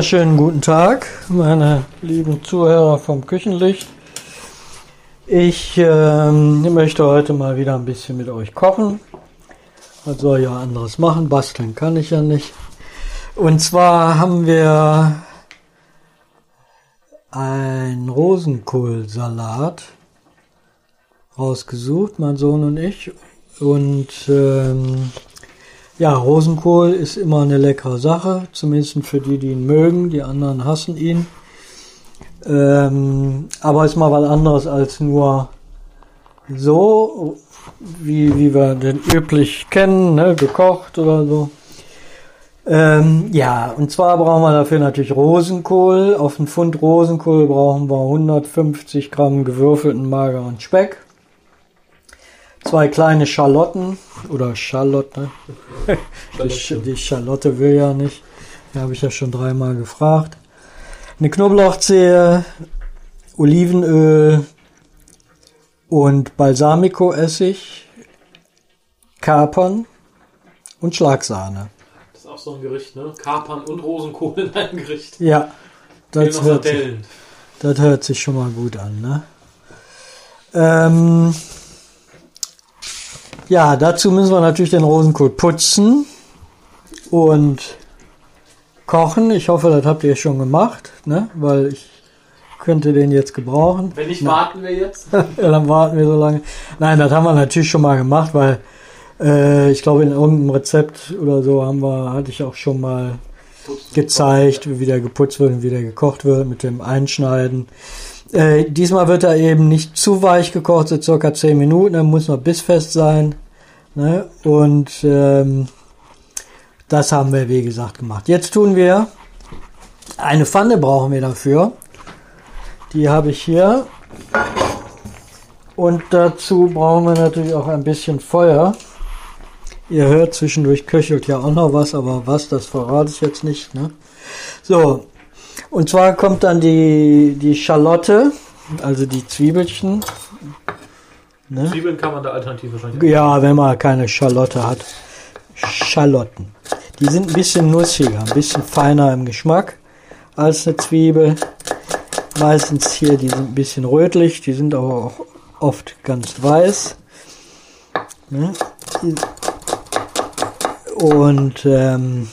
wunderschönen guten Tag, meine lieben Zuhörer vom Küchenlicht. Ich ähm, möchte heute mal wieder ein bisschen mit euch kochen. Was soll ja anderes machen? Basteln kann ich ja nicht. Und zwar haben wir einen Rosenkohlsalat rausgesucht, mein Sohn und ich. Und ähm, ja, Rosenkohl ist immer eine leckere Sache, zumindest für die, die ihn mögen. Die anderen hassen ihn. Ähm, aber ist mal was anderes als nur so, wie, wie wir den üblich kennen, ne, gekocht oder so. Ähm, ja, und zwar brauchen wir dafür natürlich Rosenkohl. Auf einen Pfund Rosenkohl brauchen wir 150 Gramm gewürfelten mageren Speck zwei kleine Schalotten oder Schalotte. Die, die Schalotte will ja nicht. Da habe ich ja schon dreimal gefragt. Eine Knoblauchzehe, Olivenöl und Balsamico-Essig, Kapern und Schlagsahne. Das ist auch so ein Gericht, ne? Kapern und Rosenkohl in einem Gericht. Ja, das hört, sich, das hört sich schon mal gut an, ne? Ähm, ja, dazu müssen wir natürlich den Rosenkohl putzen und kochen. Ich hoffe, das habt ihr schon gemacht, ne? weil ich könnte den jetzt gebrauchen. Wenn nicht, warten wir jetzt. ja, dann warten wir so lange. Nein, das haben wir natürlich schon mal gemacht, weil äh, ich glaube, in irgendeinem Rezept oder so haben wir, hatte ich auch schon mal gezeigt, wie der geputzt wird und wie der gekocht wird mit dem Einschneiden. Äh, diesmal wird er eben nicht zu weich gekocht, so circa 10 Minuten, er muss noch bissfest sein. Ne? Und ähm, das haben wir, wie gesagt, gemacht. Jetzt tun wir, eine Pfanne brauchen wir dafür. Die habe ich hier. Und dazu brauchen wir natürlich auch ein bisschen Feuer. Ihr hört, zwischendurch köchelt ja auch noch was, aber was, das verrate ich jetzt nicht. Ne? So, und zwar kommt dann die, die Schalotte, also die Zwiebelchen. Ne? Zwiebeln kann man da alternativ wahrscheinlich. Ja, wenn man keine Schalotte hat. Schalotten. Die sind ein bisschen nussiger, ein bisschen feiner im Geschmack als eine Zwiebel. Meistens hier, die sind ein bisschen rötlich, die sind aber auch oft ganz weiß. Ne? Und ähm,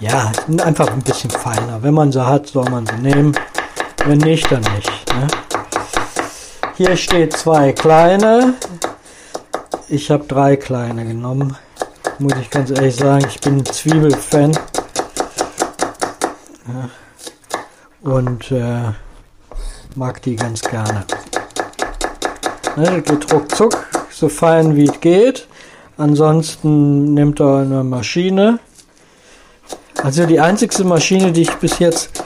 ja, einfach ein bisschen feiner. Wenn man sie hat, soll man sie nehmen. Wenn nicht, dann nicht. Ne? Hier steht zwei kleine. Ich habe drei kleine genommen. Muss ich ganz ehrlich sagen, ich bin Zwiebelfan. Ja. Und äh, mag die ganz gerne. Ne, geht ruckzuck, so fein wie es geht. Ansonsten nimmt er eine Maschine also die einzigste Maschine, die ich bis jetzt,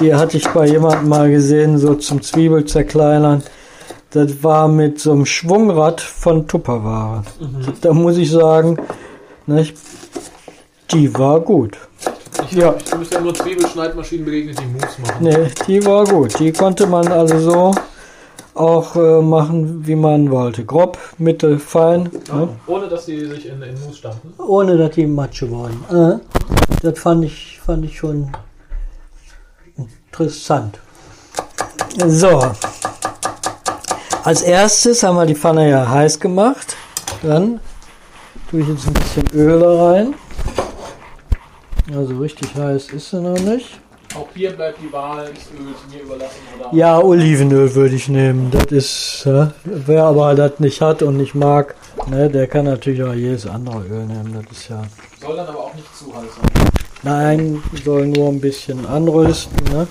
die hatte ich bei jemandem mal gesehen, so zum Zwiebel zerkleinern. Das war mit so einem Schwungrad von Tupperware. Mhm. Da muss ich sagen, nicht, ne, die war gut. Ich, ja. ich müsste ja nur Zwiebelschneidmaschinen begegnet, die Moves machen. Nee, die war gut. Die konnte man also so auch äh, machen, wie man wollte. Grob, mittel, fein. Ja, ne? Ohne dass sie sich in, in Mousse standen? Ohne dass die Matsche wurden. Äh, das fand ich, fand ich schon interessant. So. Als erstes haben wir die Pfanne ja heiß gemacht. Dann tue ich jetzt ein bisschen Öl da rein. Also richtig heiß ist sie noch nicht. Auch hier bleibt die Wahl des Öls mir überlassen, oder? Ja, Olivenöl würde ich nehmen. Das ist, ja, wer aber das nicht hat und nicht mag, ne, der kann natürlich auch jedes andere Öl nehmen. Das ist ja. Soll dann aber auch nicht zu heiß sein. Nein, soll nur ein bisschen anrösten. Ne?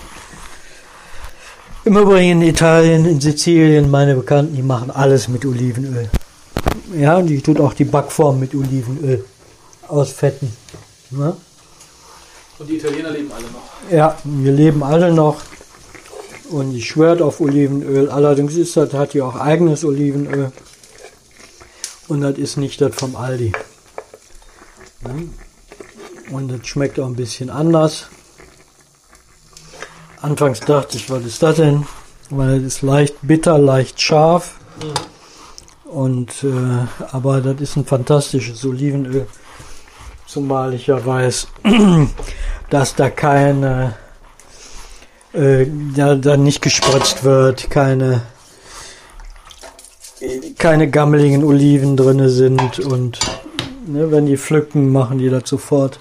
Im Übrigen in Italien, in Sizilien, meine Bekannten, die machen alles mit Olivenöl. Ja, und die tut auch die Backform mit Olivenöl aus Fetten. Ne? Und die Italiener leben alle noch. Ja, wir leben alle noch. Und ich schwört auf Olivenöl. Allerdings ist das, hat die auch eigenes Olivenöl. Und das ist nicht das vom Aldi. Und das schmeckt auch ein bisschen anders. Anfangs dachte ich, was ist das denn? Weil es ist leicht bitter, leicht scharf. Mhm. Und äh, aber das ist ein fantastisches Olivenöl. Zumal ich ja weiß, dass da keine, äh, da, da nicht gespritzt wird, keine, keine gammeligen Oliven drinne sind und ne, wenn die pflücken, machen die das sofort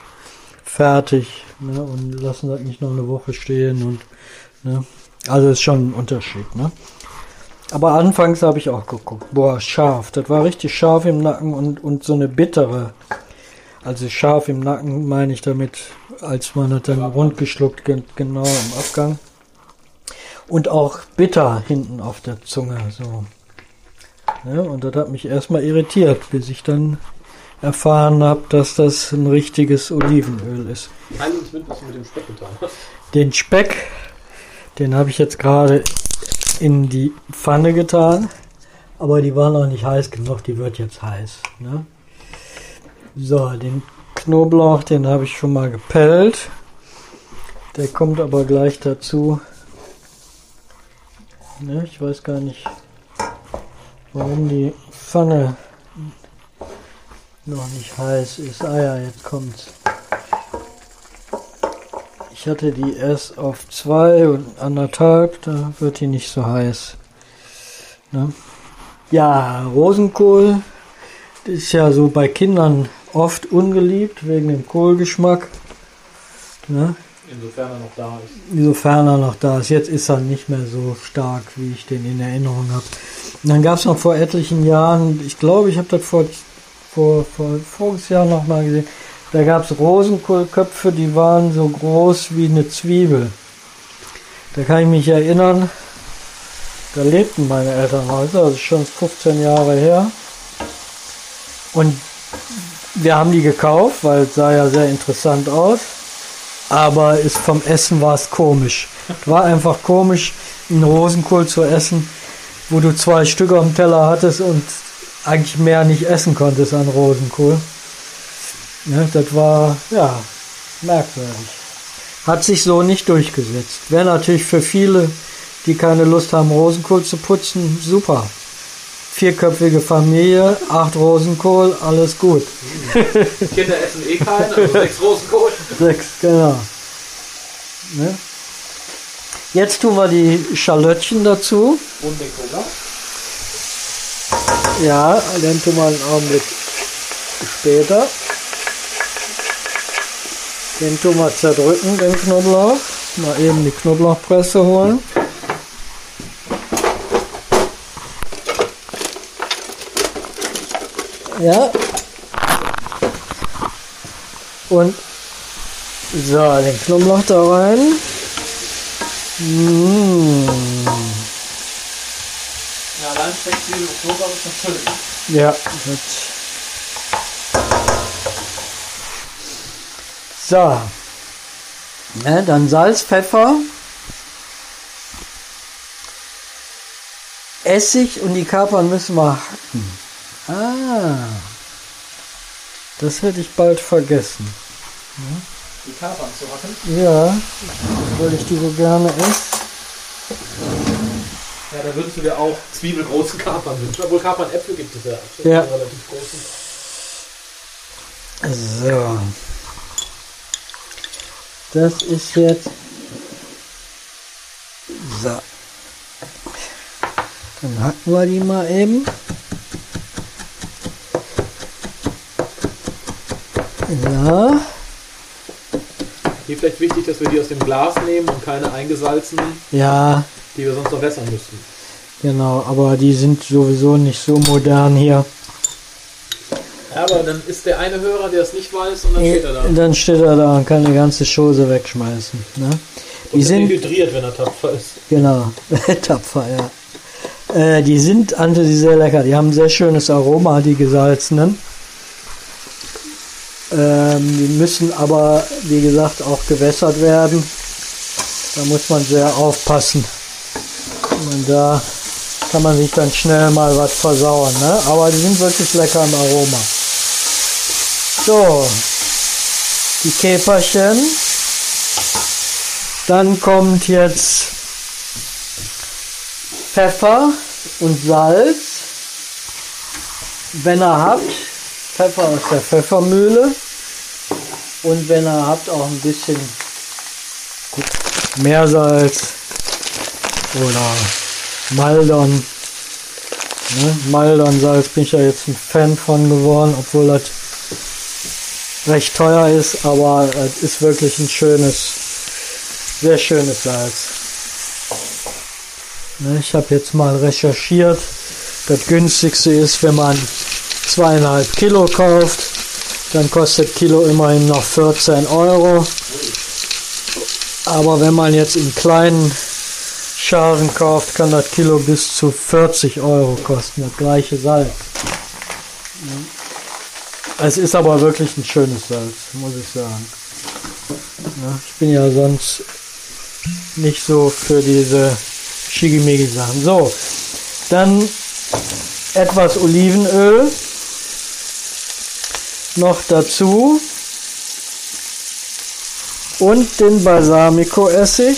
fertig ne, und lassen das nicht noch eine Woche stehen und ne, also ist schon ein Unterschied. Ne? Aber anfangs habe ich auch geguckt, boah, scharf, das war richtig scharf im Nacken und, und so eine bittere. Also scharf im Nacken meine ich damit, als man das dann rundgeschluckt, gen- genau im Abgang. Und auch bitter hinten auf der Zunge, so. Ja, und das hat mich erstmal irritiert, bis ich dann erfahren habe, dass das ein richtiges Olivenöl ist. Uns mit, was du mit dem Speck getan hast. Den Speck, den habe ich jetzt gerade in die Pfanne getan, aber die war noch nicht heiß genug, die wird jetzt heiß. Ne? So, den Knoblauch, den habe ich schon mal gepellt. Der kommt aber gleich dazu. Ne, ich weiß gar nicht, warum die Pfanne noch nicht heiß ist. Ah ja, jetzt kommt's. Ich hatte die erst auf zwei und anderthalb, da wird die nicht so heiß. Ne? Ja, Rosenkohl ist ja so bei Kindern oft ungeliebt wegen dem Kohlgeschmack. Ne? Insofern er noch da ist. Insofern er noch da ist. Jetzt ist er nicht mehr so stark, wie ich den in Erinnerung habe. Und dann gab es noch vor etlichen Jahren, ich glaube, ich habe das vor, vor, vor voriges Jahr noch mal gesehen, da gab es Rosenkohlköpfe, die waren so groß wie eine Zwiebel. Da kann ich mich erinnern, da lebten meine Eltern heute, also schon 15 Jahre her. Und wir haben die gekauft, weil es sah ja sehr interessant aus. Aber ist vom Essen war es komisch. War einfach komisch, einen Rosenkohl zu essen, wo du zwei Stück auf dem Teller hattest und eigentlich mehr nicht essen konntest an Rosenkohl. Ja, das war, ja, merkwürdig. Hat sich so nicht durchgesetzt. Wäre natürlich für viele, die keine Lust haben, Rosenkohl zu putzen, super. Vierköpfige Familie, acht Rosenkohl, alles gut. Kinder essen eh keinen, also sechs Rosenkohl. Sechs, genau. Ne? Jetzt tun wir die Schalöttchen dazu. Und den Cola. Ja, den tun wir einen Augenblick später. Den tun wir zerdrücken, den Knoblauch. Mal eben die Knoblauchpresse holen. Ja. Und so, den Knoblauch da rein. Mmh. Ja, allein Speck, Zwiebel und Knoblauch ist schon schön. Ja, gut. So. Ne, dann Salz, Pfeffer, Essig und die Kapern müssen wir hacken. Ah. Das hätte ich bald vergessen. Die Kapern zu hacken. Ja, weil ich die so gerne esse. Ja, da würdest du dir auch zwiebelgroße Kapern wünschen. Obwohl Kapern Äpfel gibt es ja. Ja. Relativ großen. So. Das ist jetzt. So. Dann hacken wir die mal eben. Ja. Hier vielleicht wichtig, dass wir die aus dem Glas nehmen und keine eingesalzenen, Ja, die wir sonst noch wässern müssten. genau. Aber die sind sowieso nicht so modern hier. Ja, aber dann ist der eine Hörer, der es nicht weiß, und dann steht er da. Dann steht er da und kann die ganze Chose wegschmeißen. Ne? Die sind. dehydriert, wenn er tapfer ist. Genau, tapfer, ja. Äh, die sind an sich sehr lecker. Die haben ein sehr schönes Aroma, die gesalzenen. Ähm, die müssen aber, wie gesagt, auch gewässert werden. Da muss man sehr aufpassen. Und da kann man sich dann schnell mal was versauen. Ne? Aber die sind wirklich lecker im Aroma. So, die Käferchen. Dann kommt jetzt Pfeffer und Salz. Wenn ihr habt, Pfeffer aus der Pfeffermühle. Und wenn ihr habt, auch ein bisschen Meersalz oder Maldon. Ne? Maldon-Salz bin ich ja jetzt ein Fan von geworden, obwohl das recht teuer ist, aber es ist wirklich ein schönes, sehr schönes Salz. Ne? Ich habe jetzt mal recherchiert. Das günstigste ist, wenn man zweieinhalb Kilo kauft, dann kostet Kilo immerhin noch 14 Euro. Aber wenn man jetzt in kleinen Scharen kauft, kann das Kilo bis zu 40 Euro kosten, das gleiche Salz. Es ist aber wirklich ein schönes Salz, muss ich sagen. Ich bin ja sonst nicht so für diese Shigimigi-Sachen. So, dann etwas Olivenöl noch dazu und den Balsamico-Essig.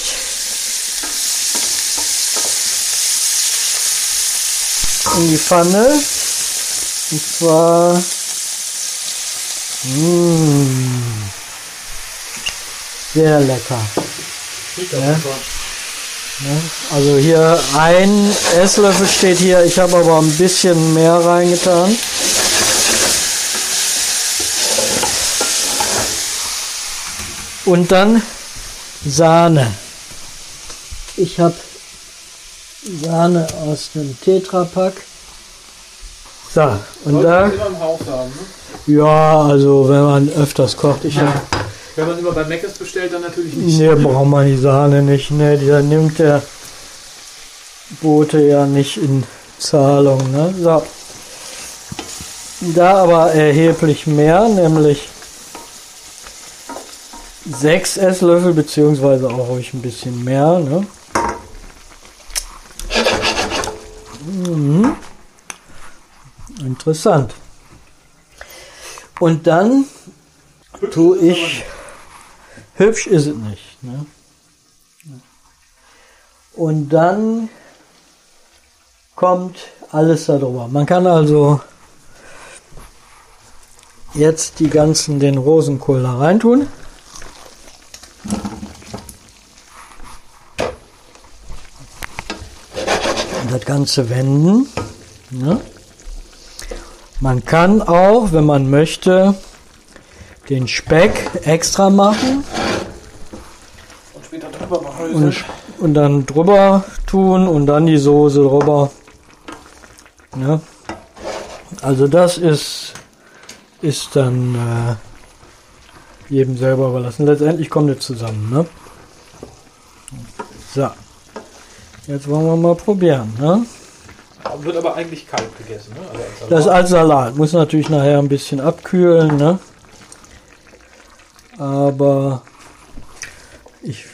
in die Pfanne. Und zwar mh, sehr lecker. Ja. Ne? Also hier ein Esslöffel steht hier, ich habe aber ein bisschen mehr reingetan. Und dann Sahne. Ich habe Sahne aus dem Tetrapack. So, und Sollte da. man immer im Haus haben, ne? Ja, also wenn man öfters kocht, ich hab, Wenn man immer bei Mc's bestellt, dann natürlich nicht. Nee, braucht man die Sahne nicht. Ne, die nimmt der Bote ja nicht in Zahlung. Ne? So. Da aber erheblich mehr, nämlich 6 Esslöffel, beziehungsweise auch ruhig ein bisschen mehr. Ne? Mhm. Interessant. Und dann tue ich. Hübsch ist es nicht. Ne? Und dann kommt alles darüber. Man kann also jetzt die ganzen, den Rosenkohl da reintun. Das Ganze wenden. Ne? Man kann auch, wenn man möchte, den Speck extra machen Und später drüber machen. und, und dann drüber tun und dann die Soße drüber. Ja. Also das ist, ist dann äh, jedem selber überlassen. Letztendlich kommt es zusammen. Ne? So. Jetzt wollen wir mal probieren. Ne? Wird aber eigentlich kalt gegessen, ne? Also als Das als Salat. Muss natürlich nachher ein bisschen abkühlen. Ne? Aber ich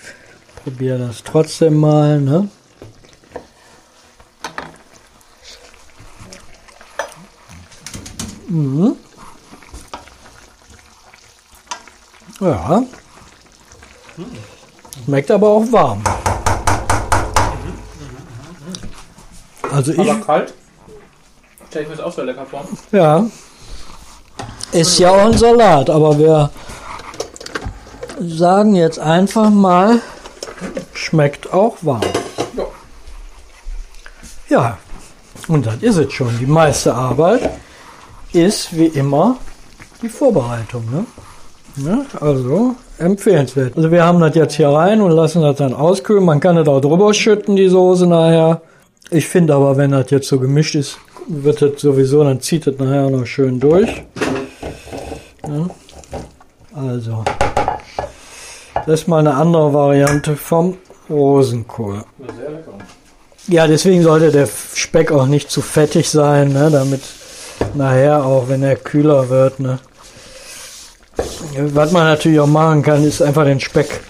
probiere das trotzdem mal. Ne? Mhm. Ja. Schmeckt aber auch warm. Also ich, aber kalt. Stell ich mir das auch sehr lecker vor. ja. Ist ja auch ein Salat, aber wir sagen jetzt einfach mal, schmeckt auch warm. Ja. Ja, und das ist es schon. Die meiste Arbeit ist wie immer die Vorbereitung. Ne? Ja, also empfehlenswert. Also wir haben das jetzt hier rein und lassen das dann auskühlen. Man kann das auch drüber schütten, die Soße nachher. Ich finde aber, wenn das jetzt so gemischt ist, wird das sowieso, dann zieht das nachher noch schön durch. Ja. Also, das ist mal eine andere Variante vom Rosenkohl. Ja, deswegen sollte der Speck auch nicht zu fettig sein, ne, damit nachher auch, wenn er kühler wird, ne. Was man natürlich auch machen kann, ist einfach den Speck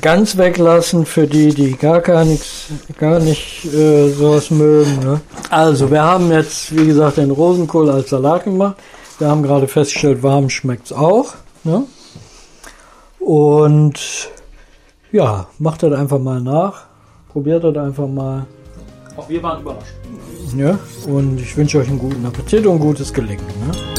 ganz weglassen für die, die gar gar nichts, gar nicht äh, sowas mögen. Ne? Also, wir haben jetzt, wie gesagt, den Rosenkohl als Salat gemacht. Wir haben gerade festgestellt, warm schmeckt's auch. Ne? Und ja, macht das einfach mal nach. Probiert das einfach mal. Auch wir waren überrascht. Ja? Und ich wünsche euch einen guten Appetit und gutes Gelingen. Ne?